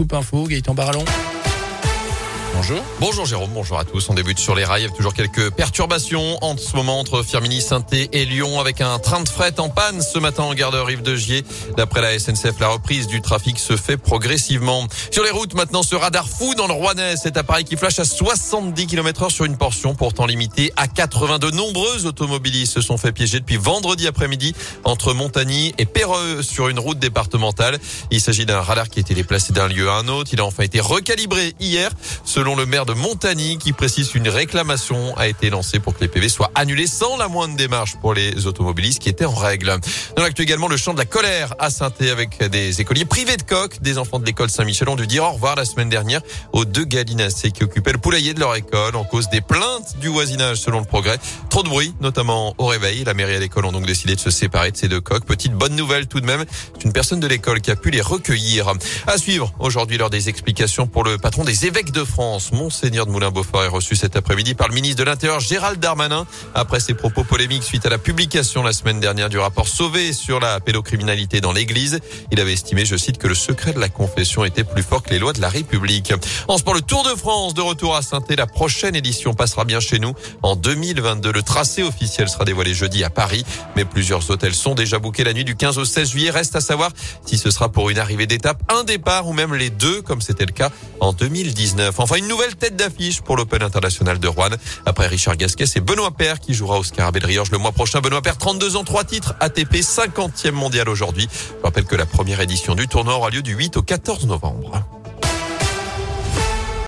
Scoop Info, Gaëtan Barallon. Bonjour. Bonjour Jérôme, bonjour à tous. On débute sur les rails. Il y a toujours quelques perturbations en ce moment entre Firminy, saint et Lyon avec un train de fret en panne ce matin en gare de Rive de Gier. D'après la SNCF, la reprise du trafic se fait progressivement. Sur les routes, maintenant, ce radar fou dans le Rouennais. Cet appareil qui flash à 70 km heure sur une portion pourtant limitée à 80. De nombreux automobilistes se sont fait piéger depuis vendredi après-midi entre Montagny et Perreux sur une route départementale. Il s'agit d'un radar qui a été déplacé d'un lieu à un autre. Il a enfin été recalibré hier selon le maire de Montagny qui précise qu'une réclamation a été lancée pour que les PV soient annulés sans la moindre démarche pour les automobilistes qui étaient en règle. Dans l'actu également, le chant de la colère à saint avec des écoliers privés de coq. Des enfants de l'école Saint-Michel ont dû dire au revoir la semaine dernière aux deux gallinacés qui occupaient le poulailler de leur école en cause des plaintes du voisinage selon le progrès. Trop de bruit, notamment au réveil. La mairie et l'école ont donc décidé de se séparer de ces deux coqs. Petite bonne nouvelle tout de même. C'est une personne de l'école qui a pu les recueillir. À suivre aujourd'hui lors des explications pour le patron des évêques de France. Monseigneur de Moulin-Beaufort est reçu cet après-midi par le ministre de l'Intérieur Gérald Darmanin après ses propos polémiques suite à la publication la semaine dernière du rapport Sauvé sur la pédocriminalité dans l'église. Il avait estimé, je cite, que le secret de la confession était plus fort que les lois de la République. En sport, le Tour de France de retour à saint La prochaine édition passera bien chez nous en 2022. Le tracé officiel sera dévoilé jeudi à Paris, mais plusieurs hôtels sont déjà bookés la nuit du 15 au 16 juillet. Reste à savoir si ce sera pour une arrivée d'étape, un départ ou même les deux, comme c'était le cas en 2019. Enfin, une nouvelle tête d'affiche pour l'Open International de Rouen. Après Richard Gasquet, c'est Benoît Père qui jouera au Scarabée de Riorge le mois prochain. Benoît Père, 32 ans, 3 titres, ATP 50e mondial aujourd'hui. Je rappelle que la première édition du tournoi aura lieu du 8 au 14 novembre.